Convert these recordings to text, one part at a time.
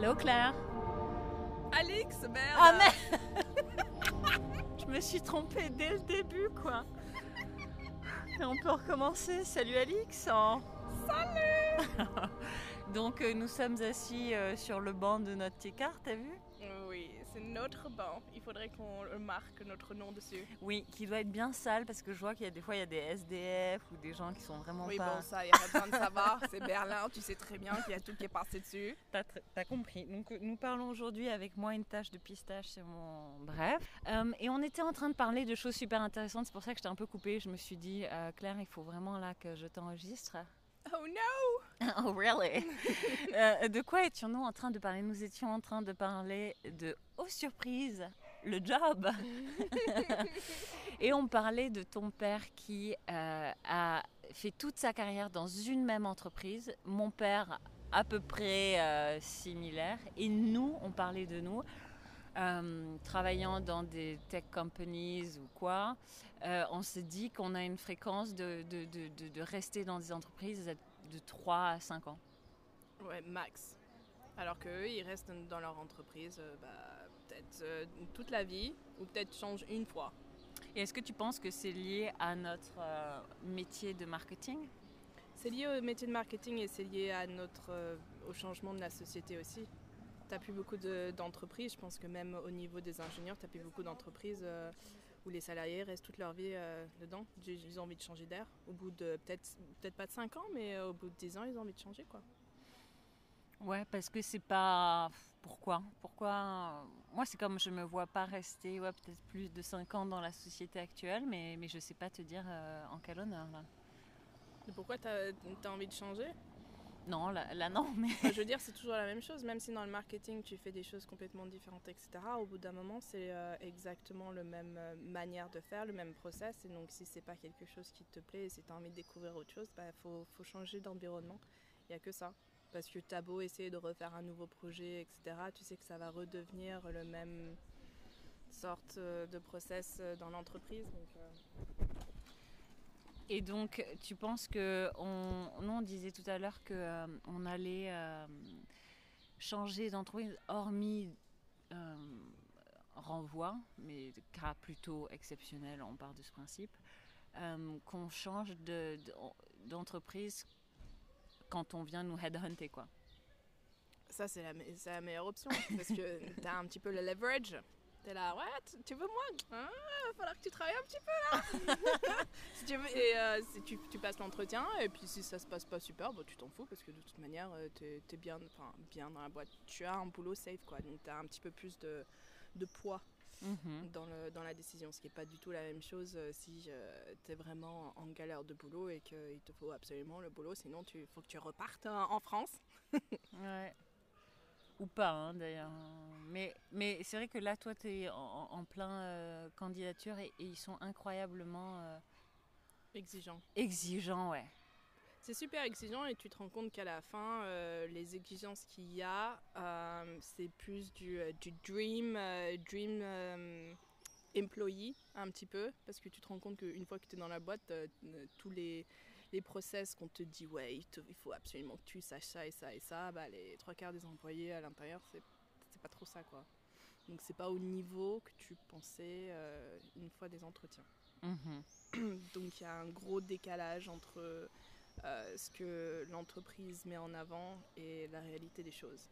Hello Claire? Alix, merde Ah merde Je me suis trompée dès le début quoi. Et on peut recommencer. Salut Alix. Salut Donc euh, nous sommes assis euh, sur le banc de notre T-car, t'as vu? Oui, c'est notre banc. Il faudrait qu'on marque notre nom dessus. Oui, qui doit être bien sale parce que je vois qu'il y a des fois il y a des SDF ou des gens qui sont vraiment Oui, pas. bon, ça, il n'y a pas besoin de savoir. C'est Berlin, tu sais très bien qu'il y a tout qui est passé dessus. T'as compris. Donc euh, nous parlons aujourd'hui avec moi une tache de pistache sur mon. Bref. Euh, et on était en train de parler de choses super intéressantes. C'est pour ça que j'étais un peu coupée. Je me suis dit, euh, Claire, il faut vraiment là que je t'enregistre. Oh no oh really? Euh, De quoi étions-nous en train de parler? Nous étions en train de parler de, oh surprise, le job. et on parlait de ton père qui euh, a fait toute sa carrière dans une même entreprise. Mon père à peu près euh, similaire. Et nous, on parlait de nous. Euh, travaillant dans des tech companies ou quoi, euh, on s'est dit qu'on a une fréquence de, de, de, de- rester dans des entreprises de 3 à 5 ans. Ouais, max. Alors qu'eux, ils restent dans leur entreprise euh, bah, peut-être euh, toute la vie ou peut-être changent une fois. Et est-ce que tu penses que c'est lié à notre euh, métier de marketing? C'est lié au métier de marketing et c'est lié à notre, au changement de la société aussi. Tu n'as plus beaucoup de- d'entreprises. Je pense que même au niveau des ingénieurs, tu n'as plus beaucoup d'entreprises euh, où les salariés restent toute leur vie euh, dedans. Ils ont envie de changer d'air. Au bout de peut-être peut pas de 5 ans, mais euh, au bout de 10 ans, ils ont envie de changer. quoi. Ouais, parce que c'est pas. Pourquoi? Pourquoi Moi, c'est comme je me vois pas rester ouais, peut-être plus de 5 ans dans la société actuelle, mais, mais je sais pas te dire euh, en quel honneur là. Et pourquoi tu as, envie de changer? Non, là, là, non, Je veux dire, c'est toujours la même chose. Même si dans le marketing, tu fais des choses complètement différentes, etc. Au bout d'un moment, c'est euh, exactement la même euh, manière de faire, le même process. Et donc, si c'est pas quelque chose qui te plaît et si tu as envie de découvrir autre chose, il bah, faut, faut changer d'environnement. Il n'y a que ça. Parce que tu as beau essayer de refaire un nouveau projet, etc., tu sais que ça va redevenir le même sorte euh, de process dans l'entreprise. Et donc, tu penses que. On, on disait tout à l'heure qu'on allait euh, changer d'entreprise, hormis euh, renvoi, mais cas plutôt exceptionnel, on part de ce principe, euh, qu'on change de- de- d'entreprise quand on vient nous headhunter, quoi. Ça, c'est la, la meilleure option parce que tu as un petit peu le leverage. Tu es là, ouais, tu, tu veux moins Ah, Il va falloir que tu travailles un petit peu là. si tu veux, et euh, si tu, tu passes l'entretien, et puis si ça se passe pas super, bah, tu t'en fous parce que de toute manière, tu es, bien, bien dans la boîte. Tu as un boulot safe, quoi. Donc tu as un petit peu plus de, de poids Mhm. dans, le, dans la décision, ce qui n'est pas du tout la même chose euh, si tu es vraiment en galère de boulot et qu'il te faut absolument le boulot, sinon il faut que tu repartes euh, en France. Ouais. Ou pas, hein, d'ailleurs. Mais, mais c'est vrai que là, toi, tu es en, en plein euh, candidature et, et ils sont incroyablement euh, Exigeant. exigeants, ouais. C'est super exigeant et tu te rends compte qu'à la fin, euh, les exigences qu'il y a, c'est plus du, du dream, dream employee un petit peu, parce que tu te rends compte qu'une fois que tu es dans la boîte, tous les, les process qu'on te dit, ouais, il, te- il faut absolument que tu saches ça et ça et ça, bah, les trois quarts des employés à l'intérieur, c'est c'est pas trop ça, quoi. Donc c'est pas au niveau que tu pensais euh, une fois des entretiens. Mhm. Donc il y a un gros décalage entre euh, ce que l'entreprise met en avant et la réalité des choses.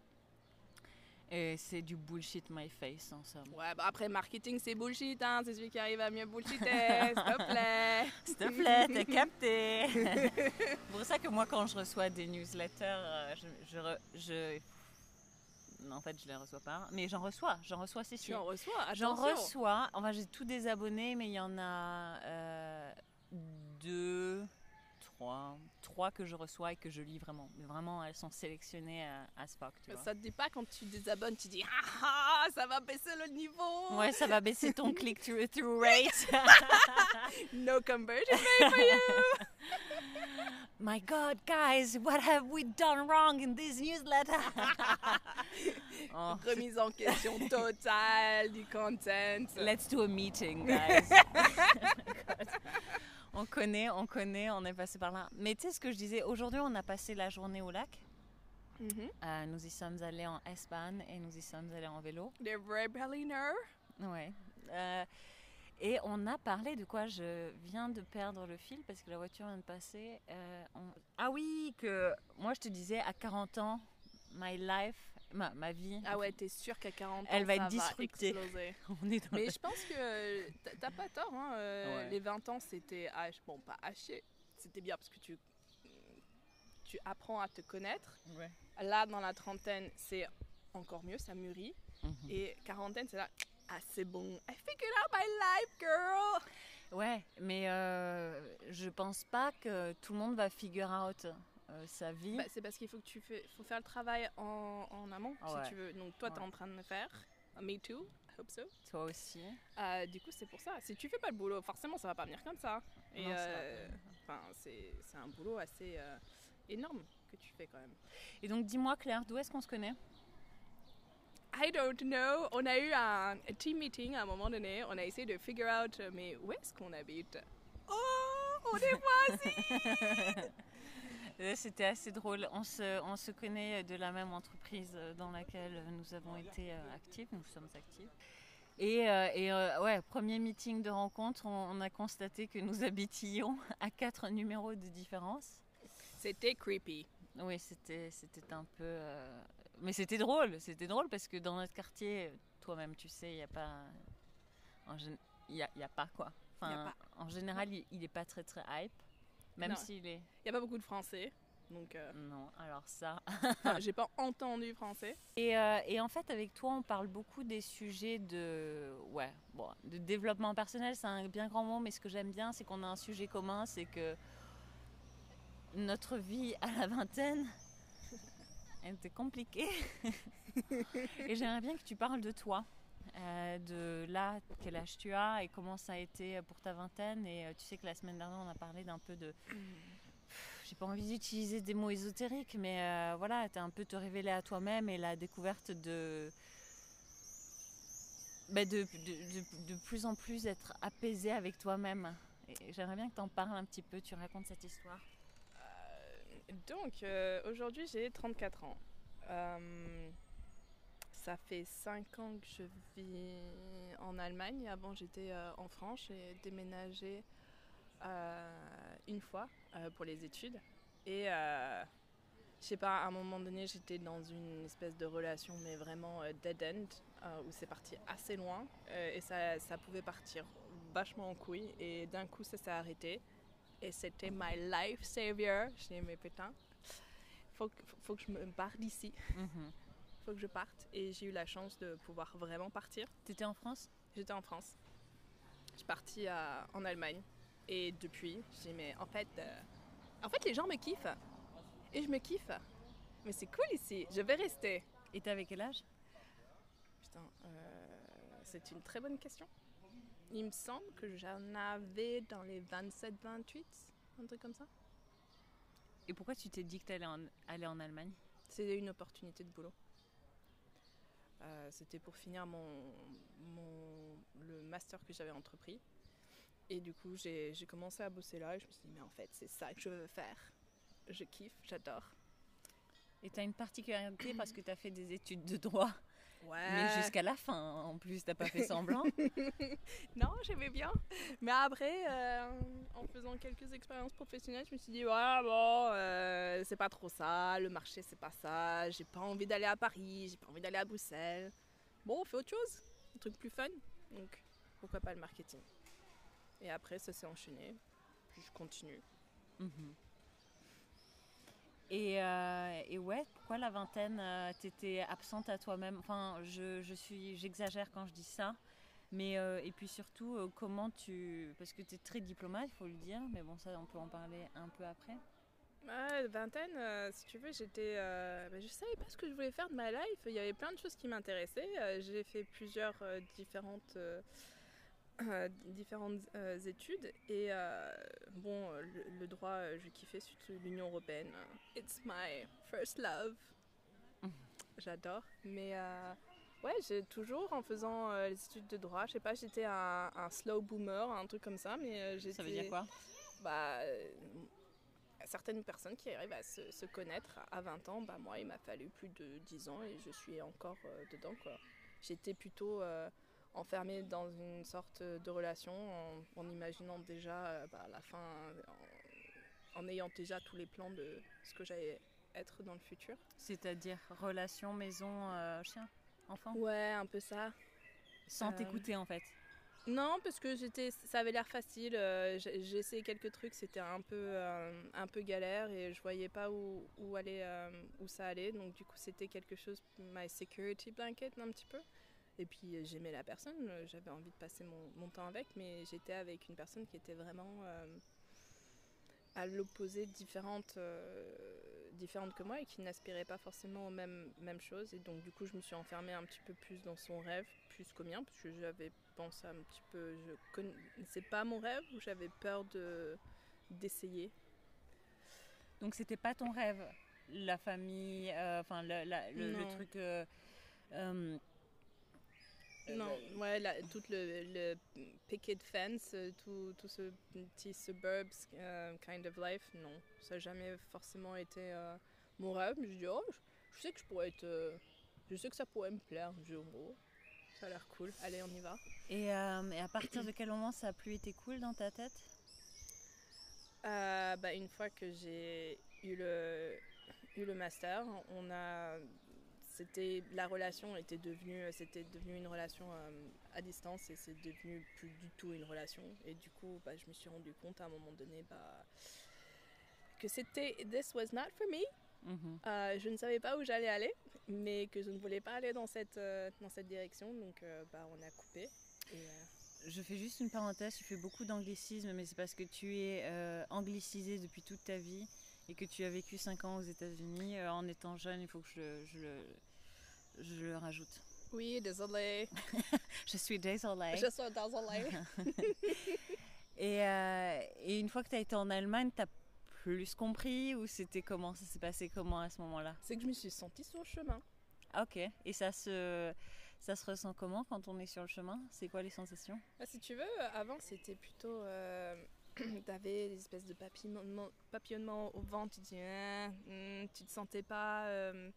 Et c'est du bullshit my face, en somme. Ouais, bah après marketing c'est bullshit, hein, c'est celui qui arrive à mieux bullshiter, s'il te plaît. S'il te plaît, t'es capté. C'est pour ça que moi, quand je reçois des newsletters, euh, je, je, en fait, je les reçois pas. Mais j'en reçois, j'en reçois, c'est sûr. en reçois, J'en reçois. Enfin, j'ai tous des abonnés, mais il y en a euh, deux, trois, trois que je reçois et que je lis vraiment. Mais vraiment, elles sont sélectionnées à, à fuck, tu vois. Ça te dit pas quand tu désabonnes, tu dis ah ah, ça va baisser le niveau. Ouais, ça va baisser ton click-through rate. No conversion rate for you. My God, guys, what have we done wrong in this newsletter? Oh, Remise en question totale du content. Let's do a meeting, guys. On connaît, on connaît, on est passé par là. Mais tu sais ce que je disais, aujourd'hui on a passé la journée au lac. Mhm. Euh, nous y sommes allés en Espagne et nous y sommes allés en vélo. Les vrais Berliner. Ouais. Euh, et on a parlé de quoi? Je viens de perdre le fil parce que la voiture vient de passer. Euh, on- Ah oui, que moi je te disais à 40 ans, my life, ma, ma vie, Ah ouais, t'es sûr qu'à 40 ans, Elle va ça être disruptée. exploser. on est dans Mais le- je pense que t'as- pas tort. Hein. euh, Ouais. Les 20 ans, c'était H. Bon, pas haché. C'était bien parce que tu, tu apprends à te connaître. Ouais. Là, dans la trentaine, c'est encore mieux, ça mûrit. Mhm. Et quarantaine, c'est là. Ah, c'est bon. I figured out my life, girl. Ouais, mais euh, je pense pas que tout le monde va figure out euh, sa vie. Bah, c'est parce qu'il faut que tu fais, faut faire le travail en, en amont, Ouais. si tu veux. Donc toi, Ouais. en train de le faire. Me too. I hope so. Toi aussi. Euh, du coup, c'est pour ça. Si tu fais pas le boulot, forcément, ça va pas venir comme ça. Et euh, c'est c'est un boulot assez euh, énorme que tu fais quand même. Et donc dis-moi Claire, d'où est-ce qu'on se connaît? I don't know. On a eu un, team meeting à un moment donné. On a essayé de figure out, mais où est-ce qu'on habite? Oh, on est voisins. Euh, C'était assez drôle. On se, on se connaît de la même entreprise euh, dans laquelle nous avons été euh, actifs, nous sommes actifs. Et, euh, et, euh, ouais, premier meeting de rencontre, on, on a constaté que nous habitions à quatre numéros de différence. C'était creepy. Oui, c'était, c'était un peu. euh, Mais c'était drôle, c'était drôle parce que dans notre quartier, toi-même tu sais, il n'y a pas. Il n'y a, il y a pas quoi. Enfin, a En général, il n'est pas très très hype. Même s'il est. Il y a pas beaucoup de français, donc euh, Non, alors ça. enfin, j'ai pas entendu français. Et, euh, et en fait, avec toi, on parle beaucoup des sujets de, ouais, bon, de développement personnel. C'est un bien grand mot, mais ce que j'aime bien, c'est qu'on a un sujet commun, c'est que notre vie à la vingtaine était compliquée. et j'aimerais bien que tu parles de toi, euh, de là, quel âge tu as et comment ça a été pour ta vingtaine. Et euh, tu sais que la semaine dernière, on a parlé d'un peu de j'ai pas envie d'utiliser des mots ésotériques, mais euh, voilà, t'as un peu te révéler à toi-même et la découverte de, bah, de, de, de- de plus en plus être apaisé avec toi-même. Et j'aimerais bien que t'en parles un petit peu, tu racontes cette histoire. Euh, donc, euh, aujourd'hui, j'ai 34 ans. Ça fait 5 ans que je vis en Allemagne. Avant, j'étais euh, en France. J'ai déménagé euh, une fois euh, pour les études. Et je sais pas, à un moment donné, j'étais dans une espèce de relation, mais vraiment dead end, euh, où c'est parti assez loin. et ça, ça pouvait partir vachement en couille. Et d'un coup, ça s'est arrêté. Et c'était my life savior. Je dis, mais putain, faut, que- faut que je me barre d'ici. Mhm. Que je parte. Et j'ai eu la chance de pouvoir vraiment partir. T'étais en France? J'étais en France. Je suis partie à- en Allemagne. Et depuis, j'ai dit, mais en fait, euh, en fait, les gens me kiffent. Et je me kiffe. Mais c'est cool ici. Je vais rester. Et t'avais quel âge? Putain, euh, c'est une très bonne question. Il me semble que j'en avais dans les 27-28, un truc comme ça. Et pourquoi tu t'es dit que t'allais en, aller en Allemagne? C'est une opportunité de boulot. Euh, C'était pour finir mon, mon- le master que j'avais entrepris. Et du coup, j'ai commencé à bosser là et je me suis dit, mais en fait, c'est ça que je veux faire. Je kiffe, j'adore. Et t'as une particularité parce que t'as fait des études de droit, Ouais. mais jusqu'à la fin. En plus, t'as pas fait semblant. Non, j'aimais bien. Mais après, euh, en faisant quelques expériences professionnelles, je me suis dit, ouais, bon, euh, c'est pas trop ça, le marché, c'est pas ça, j'ai pas envie d'aller à Paris, j'ai pas envie d'aller à Bruxelles. Bon, on fait autre chose, un truc plus fun. Donc, pourquoi pas le marketing Et après, ça s'est enchaîné, puis je continue. Mhm. Et, euh, et ouais, pourquoi la vingtaine, euh, t'étais absente à toi-même? Enfin, je, je suis, j'exagère quand je dis ça, mais euh, et puis surtout, euh, comment tu, parce que t'es très diplomate, il faut le dire, mais bon, ça, on peut en parler un peu après. Ouais, vingtaine, si tu veux, j'étais. bah, je savais pas ce que je voulais faire de ma life. Il y avait plein de choses qui m'intéressaient. J'ai fait plusieurs différentes, euh, différentes euh, études. Et euh, bon, le, le droit, je kiffais surtout l'Union Européenne. It's my first love. J'adore. Mais ouais, j'ai toujours, en faisant les études de droit, je sais pas, j'étais un, un slow boomer, un truc comme ça. Mais j'étais. Ça veut dire quoi? Bah, certaines personnes qui arrivent à se, se connaître à 20 ans, bah moi il m'a fallu plus de 10 ans et je suis encore dedans quoi. J'étais plutôt enfermée dans une sorte de relation en, en imaginant déjà euh, bah, la fin, en, en ayant déjà tous les plans de ce que j'allais être dans le futur. C'est-à-dire relation, maison, euh, chien, enfant? Ouais, un peu ça. Sans Euh, t'écouter en fait? Non, parce que j'étais, ça avait l'air facile. euh, j'ai essayé quelques trucs, c'était un peu, un peu galère et je voyais pas où, où aller, où ça allait. Donc du coup, c'était quelque chose, my security blanket un petit peu. Et puis euh, j'aimais la personne, euh, j'avais envie de passer mon, mon temps avec, mais j'étais avec une personne qui était vraiment euh, à l'opposé, différente, euh, différente que moi et qui n'aspirait pas forcément aux mêmes, mêmes choses. Et donc du coup, je me suis enfermée un petit peu plus dans son rêve, plus qu'au mien, parce que j'avais pensé un petit peu, je connaissais pas mon rêve, ou j'avais peur de d'essayer. Donc c'était pas ton rêve, la famille, enfin le, truc. Non, ouais, la, tout le, le picket fence, euh, tout, tout ce petit suburbs euh, kind of life, non. Ça n'a jamais forcément été euh, mon rêve. Mais je dis, oh, je, je sais que je pourrais être. euh, je sais que ça pourrait me plaire. Je dis, oh, ça a l'air cool. Allez, on y va. et, euh, et à partir de quel moment ça a plus été cool dans ta tête? Euh, bah, une fois que j'ai eu le, eu le master, on a, c'était, la relation était devenue, c'était devenu une relation euh, à distance et c'est devenu plus du tout une relation. Et du coup, bah, je me suis rendu compte à un moment donné bah, que c'était this was not for me. Mhm. Euh, je ne savais pas où j'allais aller, mais que je ne voulais pas aller dans cette, euh, dans cette direction. Donc, euh, bah, on a coupé. Et, euh, Je fais juste une parenthèse, tu fais beaucoup d'anglicisme, mais c'est parce que tu es euh, anglicisé depuis toute ta vie et que tu as vécu 5 ans aux États-Unis. Euh, en étant jeune, il faut que je, le- je le, je le rajoute. oui, désolé. Je suis désolée. Je suis désolée. Et, euh, et une fois que tu as été en Allemagne, tu as plus compris ou c'était comment Ça s'est passé comment à ce moment-là? C'est que je me suis sentie sur le chemin. Ok. Et ça se, ça se ressent comment quand on est sur le chemin? C'est quoi les sensations? Bah, si tu veux, avant c'était plutôt. Euh, T'avais des espèces de papillonnements, papillonnements au ventre, tu te dis. Hmm, tu te sentais pas. euh,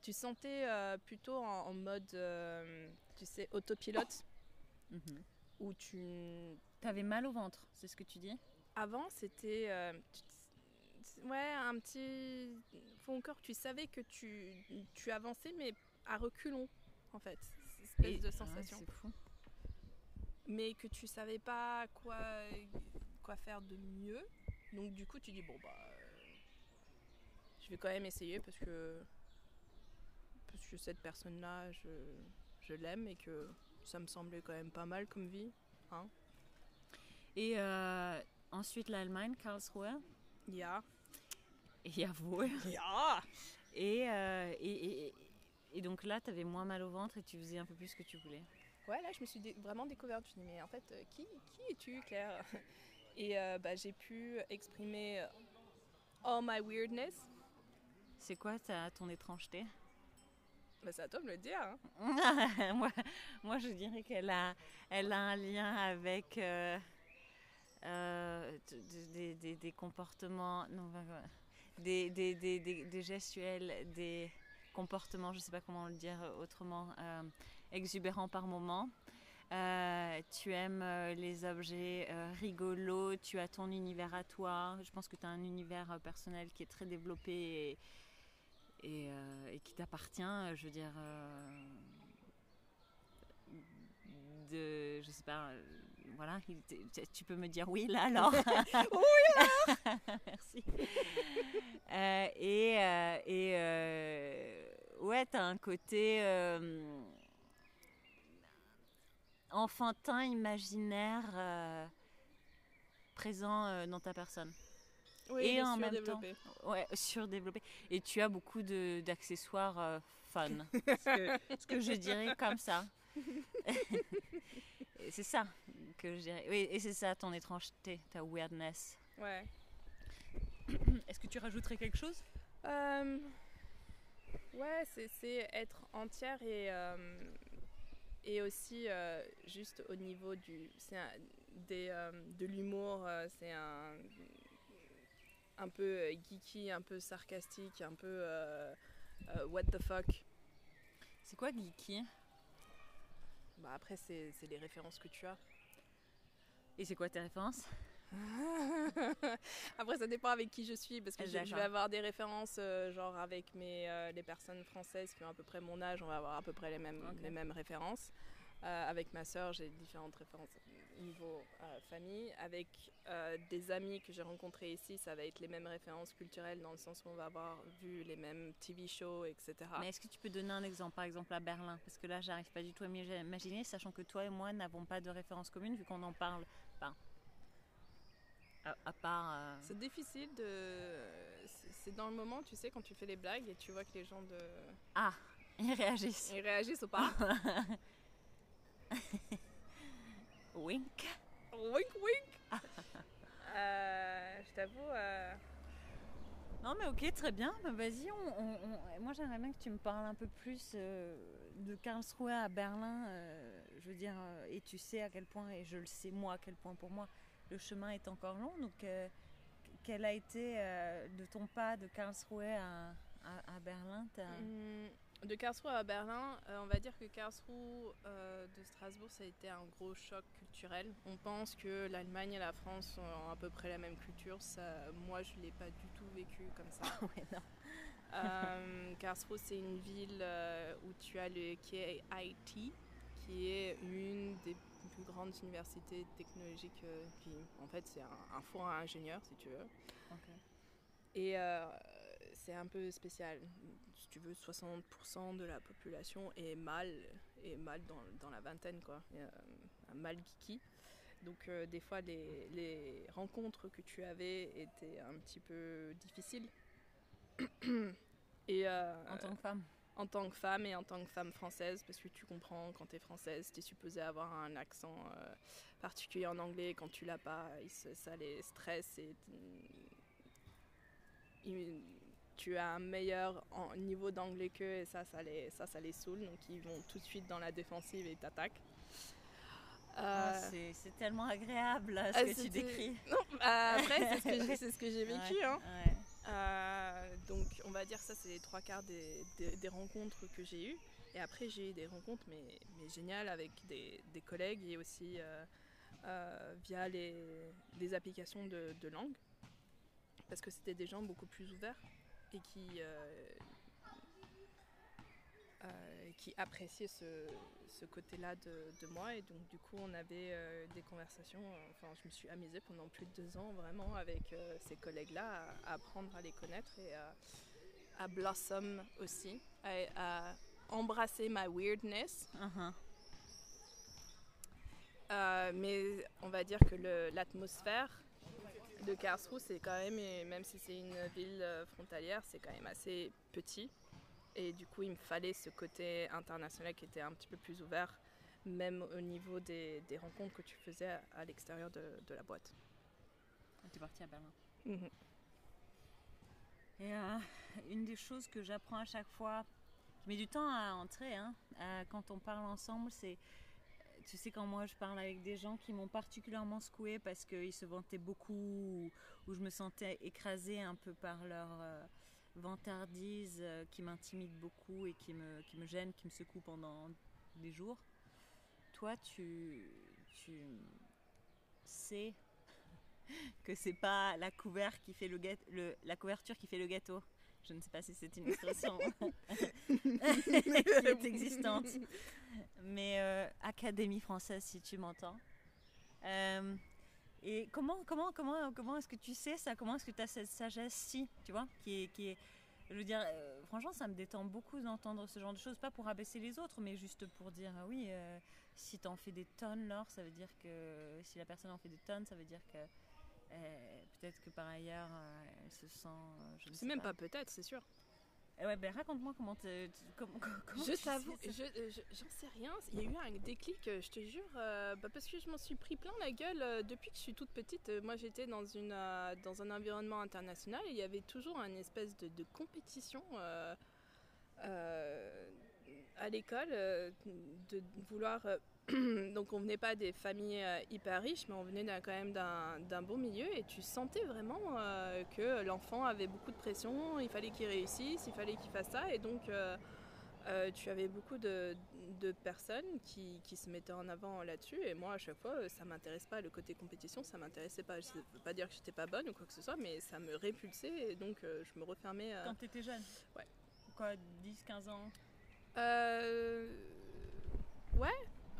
tu sentais euh, plutôt en, en mode. euh, tu sais, autopilote, où tu. T'avais mal au ventre, c'est ce que tu dis? Avant c'était. Ouais, un petit fond au corps. Tu savais que tu, tu avançais, mais à reculons, en fait. Cette espèce Et- de ah, sensation. c'est fou. mais que tu savais pas quoi, quoi faire de mieux. Donc du coup tu dis bon bah euh, je vais quand même essayer parce que parce que cette personne là je, je l'aime et que ça me semblait quand même pas mal comme vie. Et euh, ensuite l'Allemagne, Karlsruhe. Ja. Jawohl. Ja. Et, euh, et, et, et donc là, tu avais moins mal au ventre et tu faisais un peu plus ce que tu voulais. Ouais là je me suis dé- vraiment découverte. Je me suis dit mais en fait euh, qui, qui es-tu Claire? Et euh, bah, j'ai pu exprimer euh, all my weirdness. C'est quoi ta, ton étrangeté? Bah, c'est à toi de me le dire. hein. moi, moi, je dirais qu'elle a, elle a un lien avec euh, euh, des, des- des comportements, non, des, des, des, gestuels, des comportements, je ne sais pas comment le dire autrement, exubérants par moment. Euh, tu aimes euh, les objets euh, rigolos, tu as ton univers à toi. Je pense que tu as un univers personnel qui est très développé et, et, et qui t'appartient. Je veux dire, de, je sais pas, voilà. Tu peux me dire oui là alors? oui Merci. Euh, et et ouais, t'as un côté. Enfantin, imaginaire, euh, présent euh, dans ta personne. Oui, Et en même surdéveloppé. Ouais, surdéveloppé. Et tu as beaucoup de- d'accessoires euh, fun. ce, que, ce que je dirais comme ça. C'est ça que je dirais. Oui, et c'est ça ton étrangeté, ta weirdness. Ouais. Est-ce que tu rajouterais quelque chose? Ouais, c'est- c'est être entière et, et aussi euh, juste au niveau du, un- des, euh, de l'humour, euh, c'est un, un peu geeky, un peu sarcastique, un peu what the fuck. C'est quoi geeky? Bah Après, c'est les références que tu as. Et c'est quoi tes références? Après, ça dépend avec qui je suis, parce que je, vais avoir des références, euh, genre avec mes, euh, les personnes françaises qui ont à peu près mon âge, on va avoir à peu près les mêmes, les mêmes références. Euh, avec ma soeur, j'ai différentes références niveau famille. Avec des amis que j'ai rencontrés ici, ça va être les mêmes références culturelles dans le sens où on va avoir vu les mêmes TV shows, etc. Mais est-ce que tu peux donner un exemple, par exemple à Berlin? Parce que là, j'arrive pas du tout à m'imaginer, sachant que toi et moi n'avons pas de références communes vu qu'on en parle pas à, part. Euh, c'est difficile de. C'est dans le moment, tu sais, quand tu fais les blagues et tu vois que les gens de. Ah, ils réagissent. Ils réagissent ou pas Wink. Wink, wink. euh, je t'avoue. Euh, non mais ok, très bien. Bah, vas-y, on, moi j'aimerais bien que tu me parles un peu plus euh, de Karlsruhe à Berlin. je veux dire, et tu sais à quel point, et je le sais moi à quel point pour moi, le chemin est encore long. Donc, euh, quel a été euh, de ton pas de Karlsruhe à, à, Berlin? Mmh, De Karlsruhe à Berlin, euh, on va dire que Karlsruhe de Strasbourg, ça a été un gros choc culturel. On pense que l'Allemagne et la France ont à peu près la même culture. Ça, moi, je ne l'ai pas du tout vécu comme ça. ouais, non. Karlsruhe, c'est une ville où tu as le KIT, qui est une des plus grandes universités technologiques euh, qui, en fait, c'est un, four à ingénieurs, si tu veux. Et euh, c'est un peu spécial. Si tu veux, 60% de la population est mal, est mal dans, dans la vingtaine, quoi. Euh, un mal geeky. Donc des fois, les, les, rencontres que tu avais étaient un petit peu difficiles. Et, en tant que femme en tant que femme et en tant que femme française, parce que tu comprends, quand tu es française, tu es supposée avoir un accent euh, particulier en anglais, quand tu l'as pas, ça les stresse et tu as un meilleur niveau d'anglais qu'eux et ça ça, les, ça, ça les saoule, donc ils vont tout de suite dans la défensive et t'attaquent. Ah, euh, c'est tellement agréable ce ah, que tu décris. Bah, après, c'est ce que j'ai vécu. hein. Euh, donc on va dire ça c'est les trois quarts des, des, rencontres que j'ai eues. Et après j'ai eu des rencontres mais, mais géniales avec des, des collègues et aussi euh, euh, via les, applications de, de, langue. Parce que c'était des gens beaucoup plus ouverts et qui, qui appréciaient ce, ce côté-là de, de, moi. Et donc, du coup, on avait euh, des conversations. Euh, enfin, je me suis amusée pendant plus de deux ans, vraiment, avec euh, ces collègues-là, à, apprendre à les connaître et à, à blossom aussi, à, embrasser ma weirdness. Uh-huh. mais on va dire que l'atmosphère de Karlsruhe, c'est quand même, même si c'est une ville frontalière, c'est quand même assez petit. Et du coup, il me fallait ce côté international qui était un petit peu plus ouvert, même au niveau des, des rencontres que tu faisais à, l'extérieur de, de, la boîte. Tu es partie à Berlin. Mhm. Et euh, une des choses que j'apprends à chaque fois, qui met du temps à entrer, hein, quand on parle ensemble, c'est tu sais, quand moi je parle avec des gens qui m'ont particulièrement secoué parce qu'ils se vantaient beaucoup, ou, je me sentais écrasée un peu par leur, euh, vantardise euh, qui m'intimide beaucoup et qui me, qui me gêne, qui me secoue pendant des jours. Toi, tu, tu sais que c'est pas la, couvert qui fait le, le, la couverture qui fait le gâteau. Je ne sais pas si c'est une expression qui est existante. Mais euh, Académie française, si tu m'entends. Euh, et comment, comment, comment, comment est-ce que tu sais ça? Comment est-ce que tu as cette sagesse-ci, tu vois, qui est, qui est, je veux dire, euh, franchement, ça me détend beaucoup d'entendre ce genre de choses, pas pour abaisser les autres, mais juste pour dire, ah oui, euh, si tu en fais des tonnes, Laure, ça veut dire que si la personne en fait des tonnes, ça veut dire que euh, peut-être que par ailleurs, elle se sent. je sais même pas peut-être, c'est sûr. Eh ouais, ben raconte-moi comment, tu, comment, comment Je t'avoue, j'en sais rien. Il y a eu un déclic, euh, je te jure, euh, bah, parce que je m'en suis pris plein la gueule euh, depuis que je suis toute petite. moi, j'étais dans, une, dans un environnement international et il y avait toujours une espèce de, de compétition à l'école de vouloir donc on venait pas des familles euh, hyper riches, mais on venait quand même d'un bon milieu. Et tu sentais vraiment euh, que l'enfant avait beaucoup de pression, il fallait qu'il réussisse, il fallait qu'il fasse ça. Et donc euh, euh, tu avais beaucoup de, de personnes qui, qui se mettaient en avant là-dessus. Et moi à chaque fois ça m'intéresse pas, le côté compétition ça m'intéressait pas, je veux pas dire que j'étais pas bonne ou quoi que ce soit mais ça me répulsait. Et donc je me refermais. Quand tu étais jeune Ouais. Quoi, 10, 15 ans? Euh, ouais,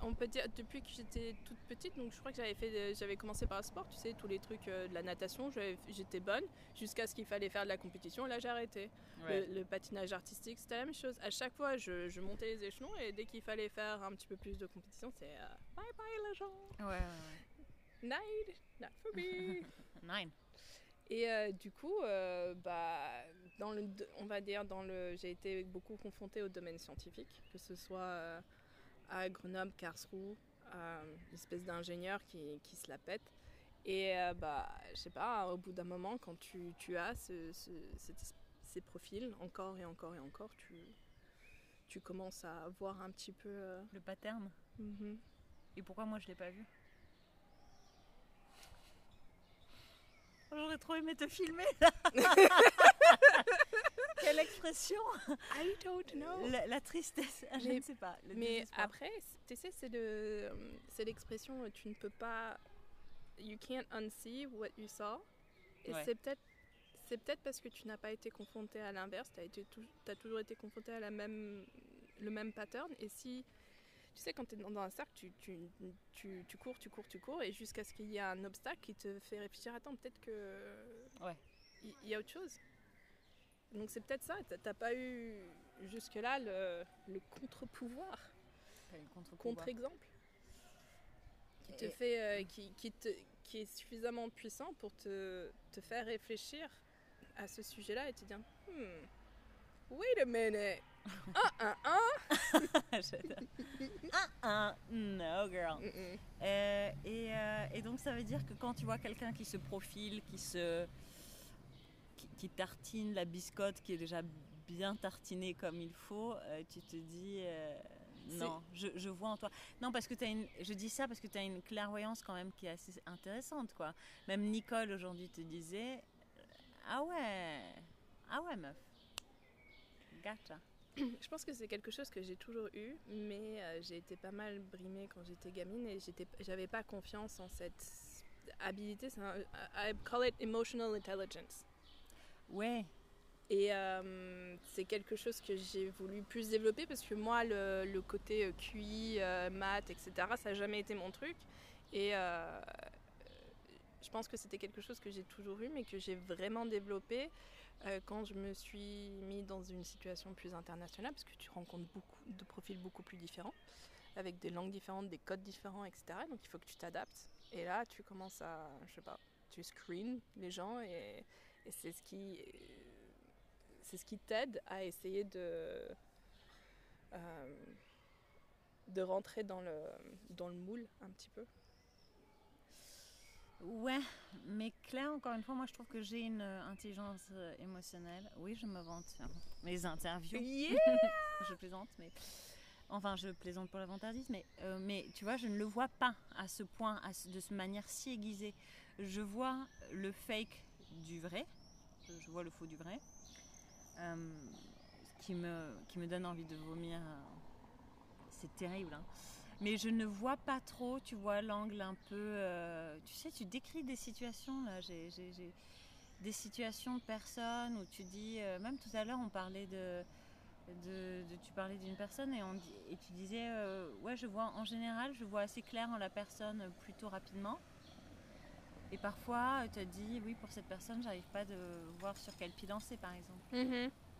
on peut dire depuis que j'étais toute petite, donc je crois que j'avais fait, de- j'avais commencé par le sport, tu sais, tous les trucs euh, de la natation, j'étais bonne jusqu'à ce qu'il fallait faire de la compétition. Là, j'ai arrêté. Le, le patinage artistique, c'était la même chose. À chaque fois, je, je montais les échelons et dès qu'il fallait faire un petit peu plus de compétition, c'est euh, bye bye les gens, Ouais, ouais, ouais. night, not for me. Nine. Et euh, du coup, euh, bah, dans le, on va dire, dans le, j'ai été beaucoup confrontée au domaine scientifique, que ce soit euh, à Grenoble, Karlsruhe, euh, une espèce d'ingénieur qui, qui se la pète. Et euh, bah, je sais pas, au bout d'un moment, quand tu, tu as ce- ce- cette es- ces profils, encore et encore et encore, tu, tu commences à voir un petit peu. euh, Le pattern. mhm. Et pourquoi moi je l'ai pas vu? J'aurais trop aimé te filmer Quelle expression I don't know. la, la tristesse, je ne sais pas. Mais après, tu sais, c'est le, c'est l'expression euh, tu ne peux pas, you can't unsee what you saw. Et Ouais. c'est peut-être, c'est peut-être parce que tu n'as pas été confronté à l'inverse. Tu as été, t'as toujours été confronté à la même, le même pattern. Et si, tu sais, quand tu es dans, un cercle, tu, tu, tu, tu cours, tu cours, tu cours, et jusqu'à ce qu'il y ait un obstacle qui te fait réfléchir. Attends, peut-être que, Ouais. il y, a autre chose. Donc c'est peut-être ça. T'as- pas eu jusque-là le, le contre-pouvoir contre-exemple qui te Et- fait euh, qui, qui, te, qui est suffisamment puissant pour te, te faire réfléchir à ce sujet-là et te dire hmm, wait a minute ah ah ah J'adore. ah, ah, no girl. Mm, mm. Euh, et, euh, et donc ça veut dire que quand tu vois quelqu'un qui se profile, qui se qui, qui tartine la biscotte qui est déjà bien tartinée comme il faut, euh, tu te dis non, je, je vois en toi. Non parce que as une, je dis ça parce que tu as une clairvoyance quand même qui est assez intéressante quoi. Même Nicole aujourd'hui te disait ah ouais, ah ouais meuf, gotcha. je pense que c'est quelque chose que j'ai toujours eu mais euh, j'ai été pas mal brimée quand j'étais gamine et j'avais pas confiance en cette habilité un- I call it emotional intelligence Ouais, Et euh, c'est quelque chose que j'ai voulu plus développer parce que moi, le, le côté euh, QI, euh, maths, etc., ça n'a jamais été mon truc. Et je pense que c'était quelque chose que j'ai toujours eu, mais que j'ai vraiment développé euh, quand je me suis mis dans une situation plus internationale, parce que tu rencontres beaucoup de profils beaucoup plus différents, avec des langues différentes, des codes différents, etc. Donc il faut que tu t'adaptes. Et là, tu commences à, je sais pas, tu screens les gens et, c'est ce qui c'est ce qui t'aide à essayer de euh, de rentrer dans le dans le moule un petit peu. Ouais, mais Claire, encore une fois, moi je trouve que j'ai une euh, intelligence euh, émotionnelle. Oui, je me vante mes interviews. Yeah je plaisante, mais. Enfin, je plaisante pour l'avantagisme, mais, euh, mais tu vois, je ne le vois pas à ce point, à ce- de cette manière si aiguisée. Je vois le fake du vrai, je, je vois le faux du vrai, euh, ce qui me, qui me donne envie de vomir. C'est terrible, hein. Mais je ne vois pas trop, tu vois, l'angle un peu. euh, tu sais, tu décris des situations, là. J'ai, des situations de personnes où tu dis. euh, même tout à l'heure, on parlait de. de- de- tu parlais d'une personne et, on, et tu disais. euh, ouais, je vois en général, je vois assez clair en la personne plutôt rapidement. Et parfois, tu te dis, oui, pour cette personne, j'arrive pas de voir sur quel pied lancer, par exemple. Mhm.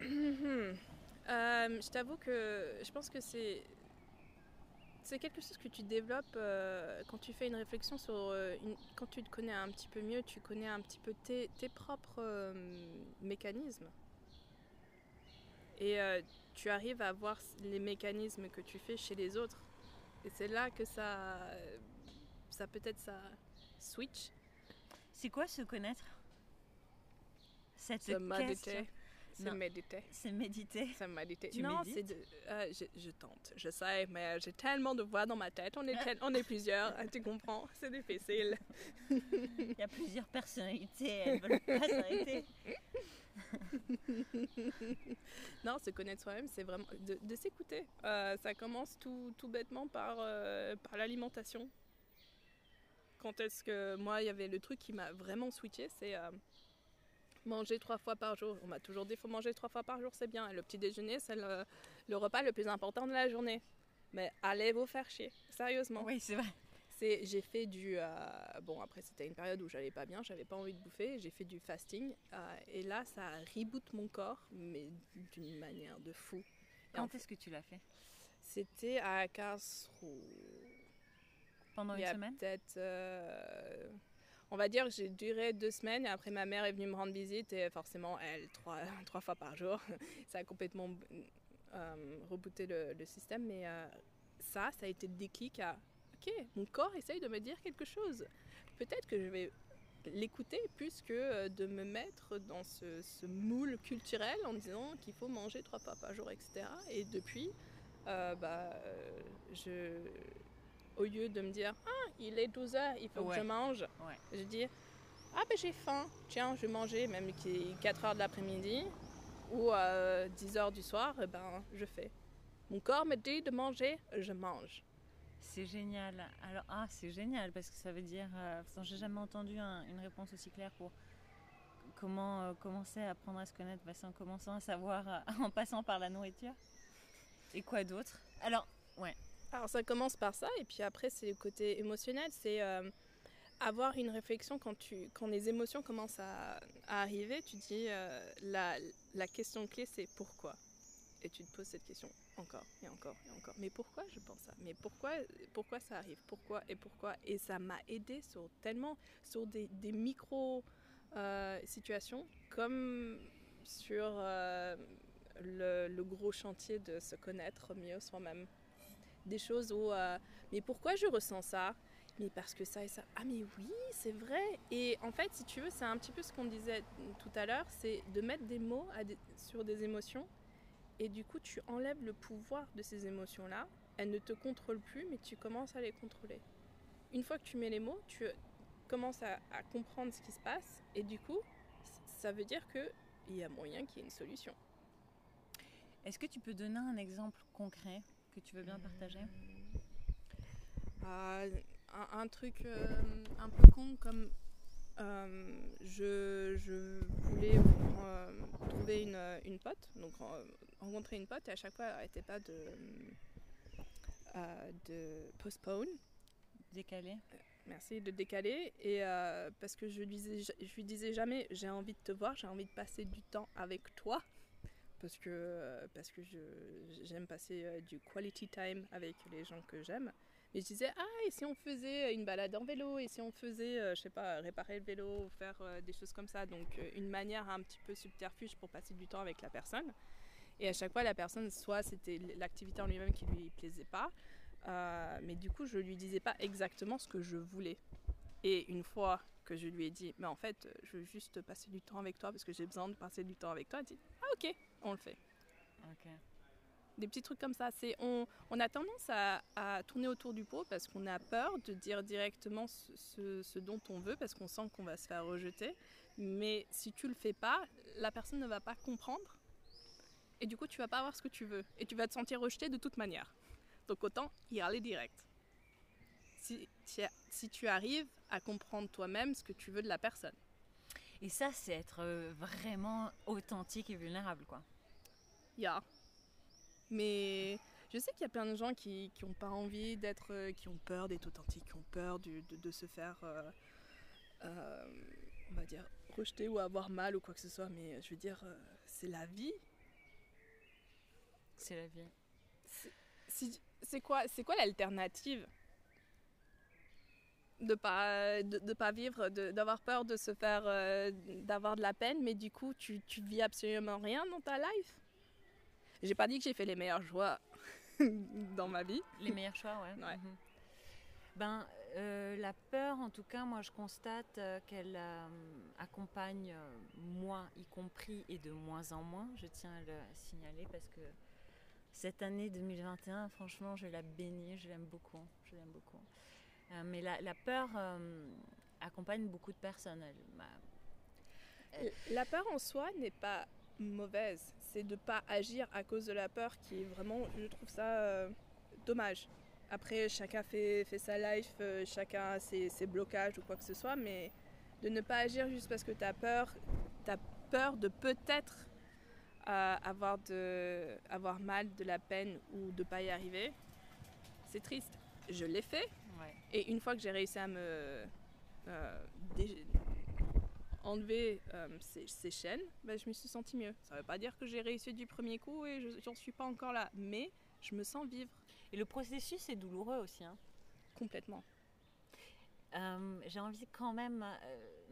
Mhm. Euh, je t'avoue que je pense que c'est c'est quelque chose que tu développes euh, quand tu fais une réflexion sur euh, une- quand tu te connais un petit peu mieux, tu connais un petit peu tes, tes propres euh, mécanismes. Et tu arrives à voir les mécanismes que tu fais chez les autres. Et c'est là que ça ça peut-être ça switch. C'est quoi se connaître? Cette question. C'est méditer. C'est méditer. C'est méditer. Tu non, c'est de- euh, je, je tente, je sais, mais j'ai tellement de voix dans ma tête. On est, tel- on est plusieurs, tu comprends C'est difficile. Il y a plusieurs personnalités, elles veulent pas s'arrêter. Non, se connaître soi-même, c'est vraiment de, de s'écouter. Euh, ça commence tout, tout bêtement par, euh, par l'alimentation. Quand est-ce que moi, il y avait le truc qui m'a vraiment switché, c'est manger trois fois par jour. On m'a toujours dit qu'il faut manger trois fois par jour, c'est bien. Et le petit déjeuner, c'est le, le repas le plus important de la journée. Mais allez vous faire chier, sérieusement. Oui, c'est vrai. C'est, j'ai fait du. euh, bon, après, c'était une période où j'allais pas bien, j'avais pas envie de bouffer. J'ai fait du fasting. euh, et là, ça reboot mon corps, mais d'une manière de fou. En Quand fait, est-ce que tu l'as fait? C'était à Karlsruhe. Pendant une semaine? peut-être. euh, on va dire que j'ai duré deux semaines et après ma mère est venue me rendre visite et forcément elle trois, trois fois par jour. ça a complètement euh, rebooté le, système mais euh, ça, ça a été le déclic à ok, mon corps essaye de me dire quelque chose. Peut-être que je vais l'écouter plus que euh, de me mettre dans ce, moule culturel en disant qu'il faut manger trois fois par jour, etc. Et depuis, euh, bah, je, au lieu de me dire ah il est 12 heures, il faut Ouais. que je mange, Ouais. je dis ah ben j'ai faim, tiens je vais manger même qu'il est 4 heures de l'après-midi ou à 10 heures du soir, eh ben je fais. Mon corps me dit de manger, je mange. C'est génial. Alors, ah, c'est génial parce que ça veut dire. Euh, J'ai jamais entendu un- une réponse aussi claire pour comment euh, commencer à apprendre à se connaître bah, en commençant à savoir, euh, en passant par la nourriture. Et quoi d'autre? Alors, Alors ça commence par ça et puis après c'est le côté émotionnel, c'est euh, avoir une réflexion quand, tu, quand les émotions commencent à, arriver, tu dis euh, la, la question clé c'est pourquoi? Et tu te poses cette question encore et encore et encore. Mais pourquoi je pense ça? Mais pourquoi, pourquoi ça arrive? Pourquoi et pourquoi? Et ça m'a aidé sur tellement, sur des, des micro euh, comme sur le gros chantier de se connaître mieux soi-même des choses où euh, mais pourquoi je ressens ça? Mais parce que ça et ça. Ah mais oui c'est vrai. Et en fait si tu veux c'est un petit peu ce qu'on disait tout à l'heure c'est de mettre des mots sur des émotions. Et du coup tu enlèves le pouvoir de ces émotions là elles ne te contrôlent plus mais tu commences à les contrôler. Une fois que tu mets les mots tu commences à, comprendre ce qui se passe. Et du coup ça veut dire que il y a moyen qu'il y ait une solution. Est-ce que tu peux donner un exemple concret? Que tu veux bien partager Euh, un, un truc euh, un peu con comme euh, je, je voulais trouver une, une pote, donc rencontrer une pote et à chaque fois elle n'arrêtait pas de, de postpone, Décalé. Merci, de décaler et parce que je lui, disais, je lui disais jamais j'ai envie de te voir, j'ai envie de passer du temps avec toi parce que, parce que j'aime passer euh, du quality time avec les gens que j'aime. Mais je disais, ah, et si on faisait une balade en vélo, et si on faisait, euh, je sais pas, réparer le vélo, faire euh, des choses comme ça? Donc, une manière un petit peu subterfuge pour passer du temps avec la personne. Et à chaque fois, la personne, soit c'était l'activité en lui-même qui lui plaisait pas, mais du coup, je lui disais pas exactement ce que je voulais. Et une fois que je lui ai dit, mais en fait, je veux juste passer du temps avec toi parce que j'ai besoin de passer du temps avec toi, elle dit, ah, ok, on le fait des petits trucs comme ça. C'est on, on a tendance à, à tourner autour du pot parce qu'on a peur de dire directement ce, ce- ce dont on veut parce qu'on sent qu'on va se faire rejeter. Mais si tu le fais pas, la personne ne va pas comprendre et du coup tu vas pas avoir ce que tu veux et tu vas te sentir rejeté de toute manière. Donc autant y aller direct. Si tu arrives à comprendre toi-même ce que tu veux de la personne. Et ça, c'est être euh, vraiment authentique et vulnérable, quoi. Ya. Mais je sais qu'il y a plein de gens qui n'ont pas envie d'être. euh, qui ont peur d'être authentiques, qui ont peur de, de se faire. euh, euh, on va dire rejeter ou avoir mal ou quoi que ce soit. Mais je veux dire, c'est la vie. C'est la vie. C'est quoi, c'est quoi l'alternative? De pas de, de pas vivre, de- d'avoir peur de se faire, euh, d'avoir de la peine, mais du coup tu, tu vis absolument rien dans ta life? J'ai pas dit que j'ai fait les meilleurs choix dans ma vie. Les meilleurs choix, ouais. Ouais. Mhm. Ben, Euh, la peur, en tout cas, moi je constate euh, qu'elle euh, accompagne moi y compris et de moins en moins, je tiens à le signaler parce que cette année 2021, franchement, je la bénis, je l'aime beaucoup, je l'aime beaucoup. Euh, mais la, peur euh, accompagne beaucoup de personnes. La peur en soi n'est pas mauvaise. C'est de ne pas agir à cause de la peur qui est vraiment, je trouve ça euh, dommage. Après, chacun fait, sa life, chacun a ses, blocages ou quoi que ce soit, mais de ne pas agir juste parce que tu as peur, tu as peur de peut-être avoir, avoir mal, de la peine ou de pas y arriver, c'est triste. Je l'ai fait, Ouais. et une fois que j'ai réussi à me euh, enlever euh, ces, ces chaînes, ben, je me suis sentie mieux. Ça ne veut pas dire que j'ai réussi du premier coup et je- j'en suis pas encore là, mais je me sens vivre Et le processus est douloureux aussi. hein. complètement. Euh, j'ai envie quand même,